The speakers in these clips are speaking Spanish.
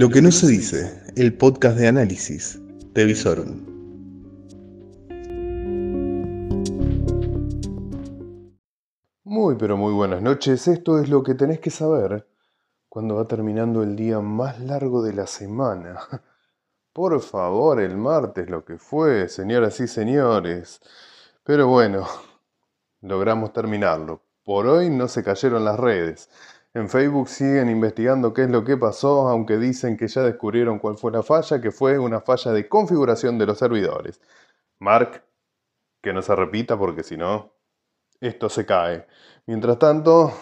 Lo que no se dice, el podcast de análisis de Visorum. Muy pero muy buenas noches, esto es lo que tenés que saber cuando va terminando el día más largo de la semana. Por favor, el martes lo que fue, señoras y señores. Pero bueno, logramos terminarlo. Por hoy no se cayeron las redes. En Facebook siguen investigando qué es lo que pasó, aunque dicen que ya descubrieron cuál fue la falla, que fue una falla de configuración de los servidores. Mark, que no se repita porque si no, esto se cae. Mientras tanto,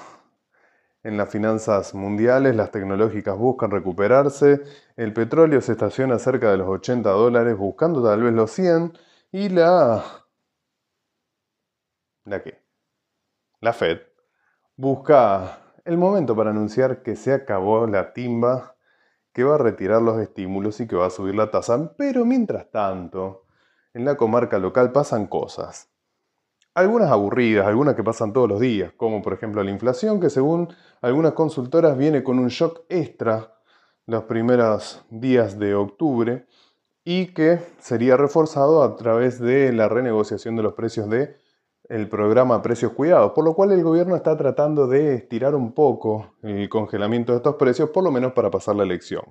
en las finanzas mundiales, las tecnológicas buscan recuperarse, el petróleo se estaciona cerca de los 80 dólares, buscando tal vez los 100, y la... ¿La qué? La Fed busca el momento para anunciar que se acabó la timba, que va a retirar los estímulos y que va a subir la tasa. Pero mientras tanto, en la comarca local pasan cosas. Algunas aburridas, algunas que pasan todos los días, como por ejemplo la inflación, que según algunas consultoras viene con un shock extra los primeros días de octubre y que sería reforzado a través de la renegociación de los precios de el programa Precios Cuidados, por lo cual el gobierno está tratando de estirar un poco el congelamiento de estos precios, por lo menos para pasar la elección.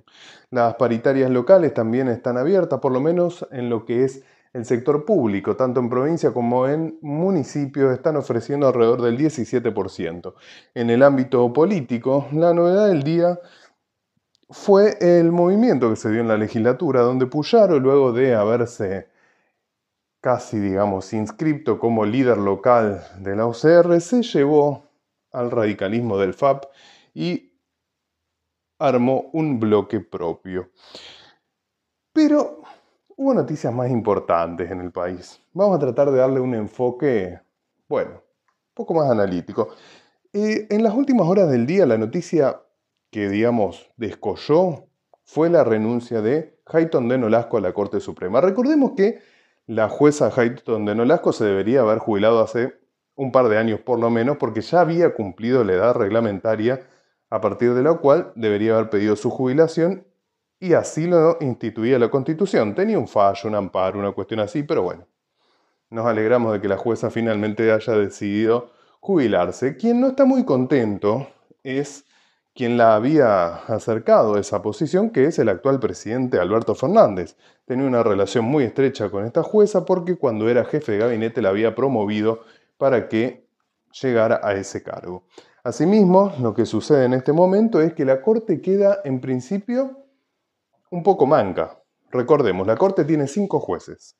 Las paritarias locales también están abiertas, por lo menos en lo que es el sector público, tanto en provincia como en municipios, están ofreciendo alrededor del 17%. En el ámbito político, la novedad del día fue el movimiento que se dio en la legislatura, donde Puyaro, luego de haberse casi, digamos, inscripto como líder local de la UCR, se llevó al radicalismo del FAP y armó un bloque propio. Pero hubo noticias más importantes en el país. Vamos a tratar de darle un enfoque, bueno, un poco más analítico. En las últimas horas del día, la noticia que, digamos, descolló fue la renuncia de Hayton de Nolasco a la Corte Suprema. Recordemos que la jueza Hayton de Nolasco se debería haber jubilado hace un par de años por lo menos, porque ya había cumplido la edad reglamentaria a partir de la cual debería haber pedido su jubilación y así lo instituía la Constitución. Tenía un fallo, un amparo, una cuestión así, pero bueno, nos alegramos de que la jueza finalmente haya decidido jubilarse. Quien no está muy contento es quien la había acercado a esa posición, que es el actual presidente Alberto Fernández. Tenía una relación muy estrecha con esta jueza porque cuando era jefe de gabinete la había promovido para que llegara a ese cargo. Asimismo, lo que sucede en este momento es que la Corte queda en principio un poco manca. Recordemos, la Corte tiene cinco jueces.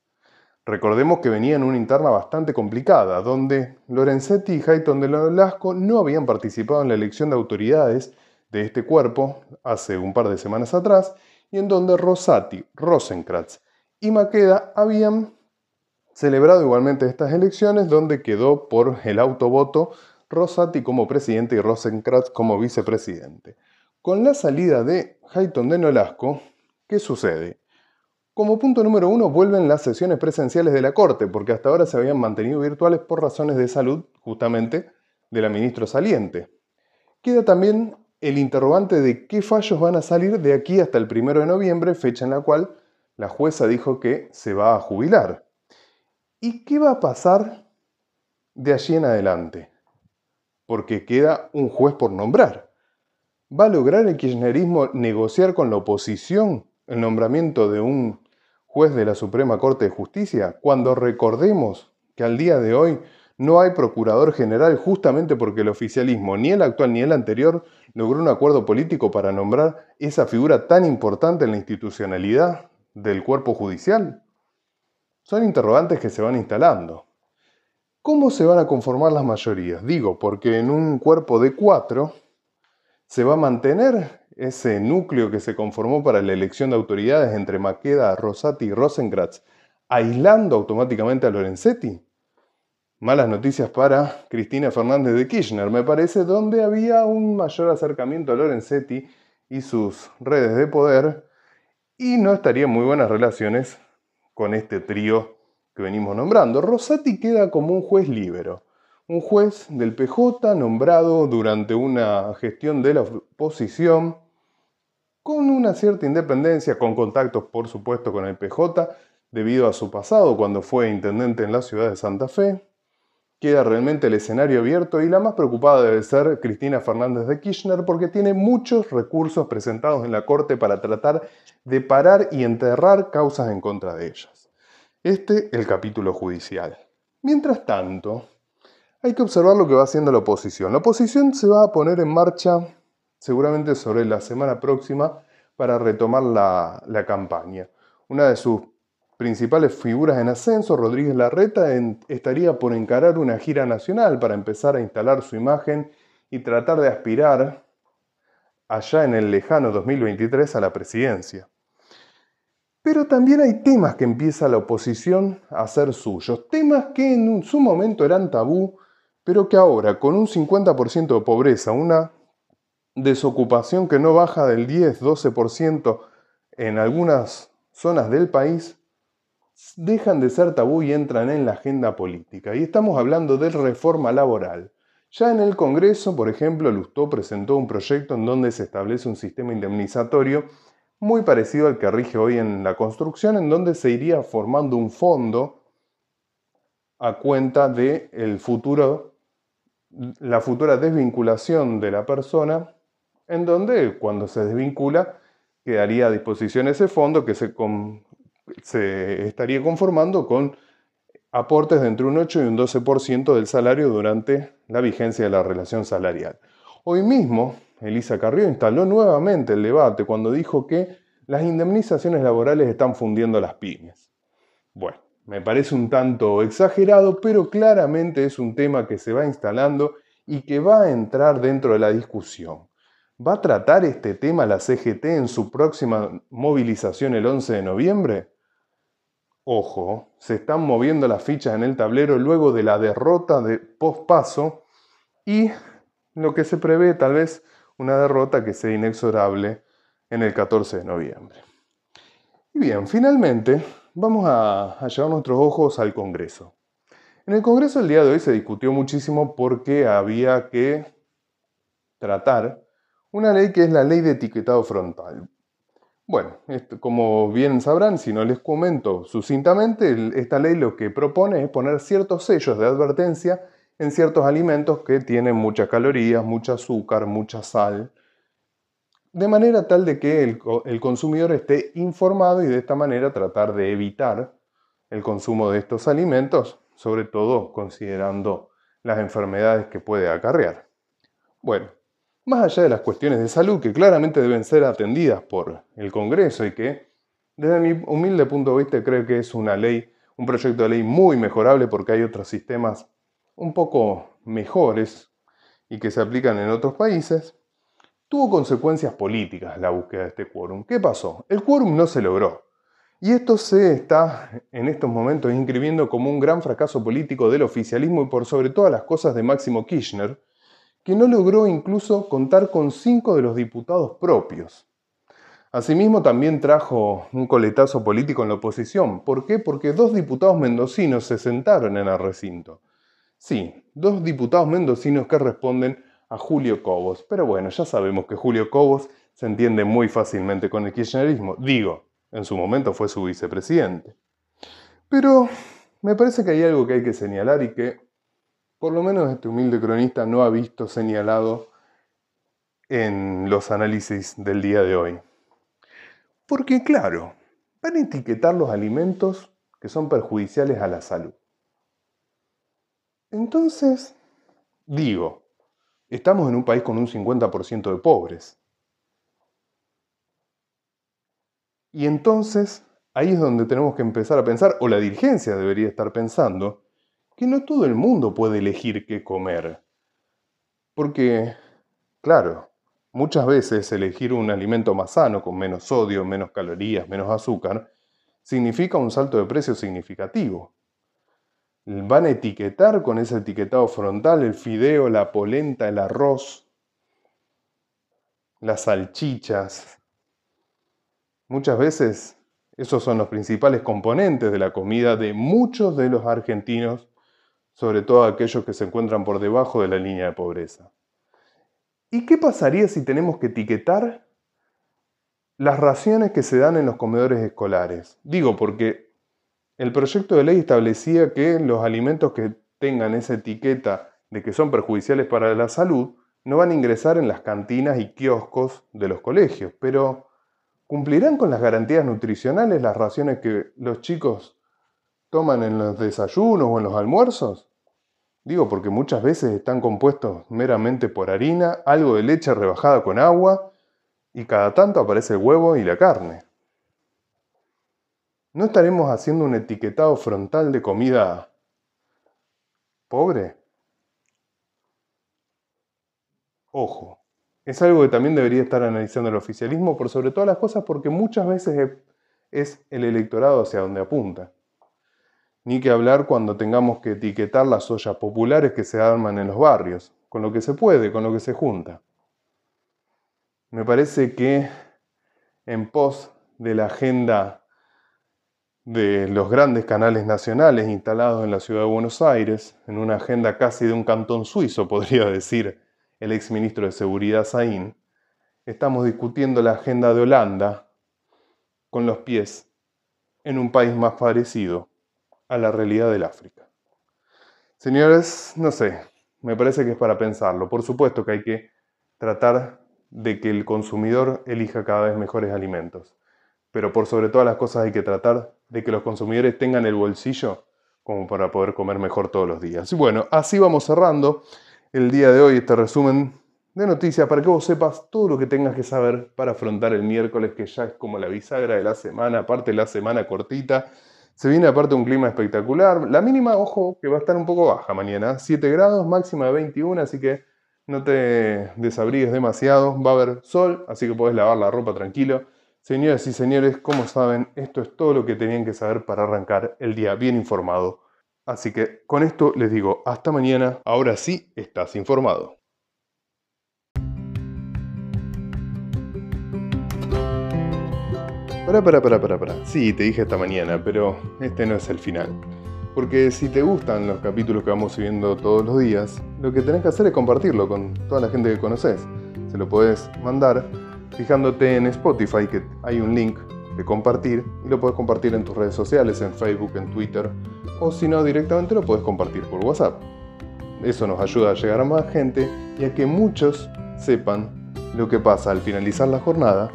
Recordemos que venía en una interna bastante complicada, donde Lorenzetti y Hayton de Nolasco no habían participado en la elección de autoridades de este cuerpo hace un par de semanas atrás y en donde Rosati, Rosenkratz y Maqueda habían celebrado igualmente estas elecciones donde quedó por el autovoto Rosati como presidente y Rosenkratz como vicepresidente. Con la salida de Hayton de Nolasco, ¿qué sucede? Como punto número uno, vuelven las sesiones presenciales de la Corte, porque hasta ahora se habían mantenido virtuales por razones de salud, justamente, de la ministra saliente. Queda también el interrogante de qué fallos van a salir de aquí hasta el primero de noviembre, fecha en la cual la jueza dijo que se va a jubilar. ¿Y qué va a pasar de allí en adelante? Porque queda un juez por nombrar. ¿Va a lograr el kirchnerismo negociar con la oposición el nombramiento de un juez de la Suprema Corte de Justicia? Cuando recordemos que al día de hoy no hay procurador general justamente porque el oficialismo, ni el actual ni el anterior, logró un acuerdo político para nombrar esa figura tan importante en la institucionalidad del cuerpo judicial. Son interrogantes que se van instalando. ¿Cómo se van a conformar las mayorías? Digo, porque en un cuerpo de cuatro se va a mantener ese núcleo que se conformó para la elección de autoridades entre Maqueda, Rosati y Rosenkratz, aislando automáticamente a Lorenzetti malas noticias para Cristina Fernández de Kirchner, me parece, donde había un mayor acercamiento a Lorenzetti y sus redes de poder y no estarían muy buenas relaciones con este trío que venimos nombrando. Rosati queda como un juez libero, un juez del PJ nombrado durante una gestión de la oposición con una cierta independencia, con contactos por supuesto con el PJ, debido a su pasado cuando fue intendente en la ciudad de Santa Fe. Queda realmente el escenario abierto y la más preocupada debe ser Cristina Fernández de Kirchner porque tiene muchos recursos presentados en la Corte para tratar de parar y enterrar causas en contra de ellas. Este el capítulo judicial. Mientras tanto, hay que observar lo que va haciendo la oposición. La oposición se va a poner en marcha seguramente sobre la semana próxima para retomar la, campaña. Una de sus principales figuras en ascenso, Rodríguez Larreta, estaría por encarar una gira nacional para empezar a instalar su imagen y tratar de aspirar allá en el lejano 2023 a la presidencia. Pero también hay temas que empieza la oposición a hacer suyos, temas que en su momento eran tabú, pero que ahora, con un 50% de pobreza, una desocupación que no baja del 10-12% en algunas zonas del país, dejan de ser tabú y entran en la agenda política. Y estamos hablando de reforma laboral. Ya en el Congreso, por ejemplo, Lustó presentó un proyecto en donde se establece un sistema indemnizatorio muy parecido al que rige hoy en la construcción, en donde se iría formando un fondo a cuenta de el futuro, la futura desvinculación de la persona en donde cuando se desvincula quedaría a disposición ese fondo que se, se estaría conformando con aportes de entre un 8 y un 12% del salario durante la vigencia de la relación salarial. Hoy mismo, Elisa Carrió instaló nuevamente el debate cuando dijo que las indemnizaciones laborales están fundiendo las pymes. Bueno, me parece un tanto exagerado, pero claramente es un tema que se va instalando y que va a entrar dentro de la discusión. ¿Va a tratar este tema la CGT en su próxima movilización el 11 de noviembre? Ojo, se están moviendo las fichas en el tablero luego de la derrota de pospaso y lo que se prevé tal vez una derrota que sea inexorable en el 14 de noviembre. Y bien, finalmente vamos a, a llevar nuestros ojos al Congreso. En el Congreso el día de hoy se discutió muchísimo porque había que tratar una ley que es la ley de etiquetado frontal. Bueno, como bien sabrán, si no les comento sucintamente, esta ley lo que propone es poner ciertos sellos de advertencia en ciertos alimentos que tienen muchas calorías, mucho azúcar, mucha sal, de manera tal de que el, el consumidor esté informado y de esta manera tratar de evitar el consumo de estos alimentos, sobre todo considerando las enfermedades que puede acarrear. Bueno, más allá de las cuestiones de salud que claramente deben ser atendidas por el Congreso y que, desde mi humilde punto de vista, creo que es una ley, un proyecto de ley muy mejorable porque hay otros sistemas un poco mejores y que se aplican en otros países, tuvo consecuencias políticas la búsqueda de este quórum. ¿Qué pasó? El quórum no se logró. Y esto se está en estos momentos inscribiendo como un gran fracaso político del oficialismo y por sobre todas las cosas de Máximo Kirchner, que no logró incluso contar con cinco de los diputados propios. Asimismo, también trajo un coletazo político en la oposición. ¿Por qué? Porque dos diputados mendocinos se sentaron en el recinto. Sí, dos diputados mendocinos que responden a Julio Cobos. Pero bueno, ya sabemos que Julio Cobos se entiende muy fácilmente con el kirchnerismo. Digo, en su momento fue su vicepresidente. Pero me parece que hay algo que hay que señalar y que por lo menos este humilde cronista no ha visto señalado en los análisis del día de hoy. Porque claro, van a etiquetar los alimentos que son perjudiciales a la salud. Entonces, digo, estamos en un país con un 50% de pobres. Y entonces, ahí es donde tenemos que empezar a pensar, o la dirigencia debería estar pensando, que no todo el mundo puede elegir qué comer. Porque, claro, muchas veces elegir un alimento más sano, con menos sodio, menos calorías, menos azúcar, significa un salto de precio significativo. Van a etiquetar con ese etiquetado frontal el fideo, la polenta, el arroz, las salchichas. Muchas veces esos son los principales componentes de la comida de muchos de los argentinos sobre todo aquellos que se encuentran por debajo de la línea de pobreza. ¿Y qué pasaría si tenemos que etiquetar las raciones que se dan en los comedores escolares. Digo porque el proyecto de ley establecía que los alimentos que tengan esa etiqueta de que son perjudiciales para la salud no van a ingresar en las cantinas y kioscos de los colegios, pero ¿cumplirán con las garantías nutricionales las raciones que los chicos toman en los desayunos o en los almuerzos? Digo porque muchas veces están compuestos meramente por harina, algo de leche rebajada con agua y cada tanto aparece el huevo y la carne. ¿No estaremos haciendo un etiquetado frontal de comida pobre? Ojo, es algo que también debería estar analizando el oficialismo por sobre todas las cosas porque muchas veces es el electorado hacia donde apunta ni que hablar cuando tengamos que etiquetar las ollas populares que se arman en los barrios, con lo que se puede, con lo que se junta. Me parece que en pos de la agenda de los grandes canales nacionales instalados en la ciudad de Buenos Aires, en una agenda casi de un cantón suizo, podría decir el exministro de Seguridad Saín, estamos discutiendo la agenda de Holanda con los pies en un país más parecido a la realidad del África. Señores, no sé, me parece que es para pensarlo. Por supuesto que hay que tratar de que el consumidor elija cada vez mejores alimentos, pero por sobre todas las cosas hay que tratar de que los consumidores tengan el bolsillo como para poder comer mejor todos los días. Y bueno, así vamos cerrando el día de hoy este resumen de noticias para que vos sepas todo lo que tengas que saber para afrontar el miércoles, que ya es como la bisagra de la semana, aparte la semana cortita. Se viene aparte un clima espectacular. La mínima, ojo, que va a estar un poco baja mañana. 7 grados, máxima de 21, así que no te desabrigues demasiado. Va a haber sol, así que podés lavar la ropa tranquilo. Señoras y señores, como saben, esto es todo lo que tenían que saber para arrancar el día bien informado. Así que con esto les digo hasta mañana. Ahora sí estás informado. Para, para, para, para, para. Sí, te dije esta mañana, pero este no es el final. Porque si te gustan los capítulos que vamos subiendo todos los días, lo que tenés que hacer es compartirlo con toda la gente que conoces. Se lo puedes mandar fijándote en Spotify, que hay un link de compartir, y lo puedes compartir en tus redes sociales, en Facebook, en Twitter, o si no, directamente lo puedes compartir por WhatsApp. Eso nos ayuda a llegar a más gente y a que muchos sepan lo que pasa al finalizar la jornada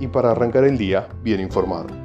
y para arrancar el día bien informado.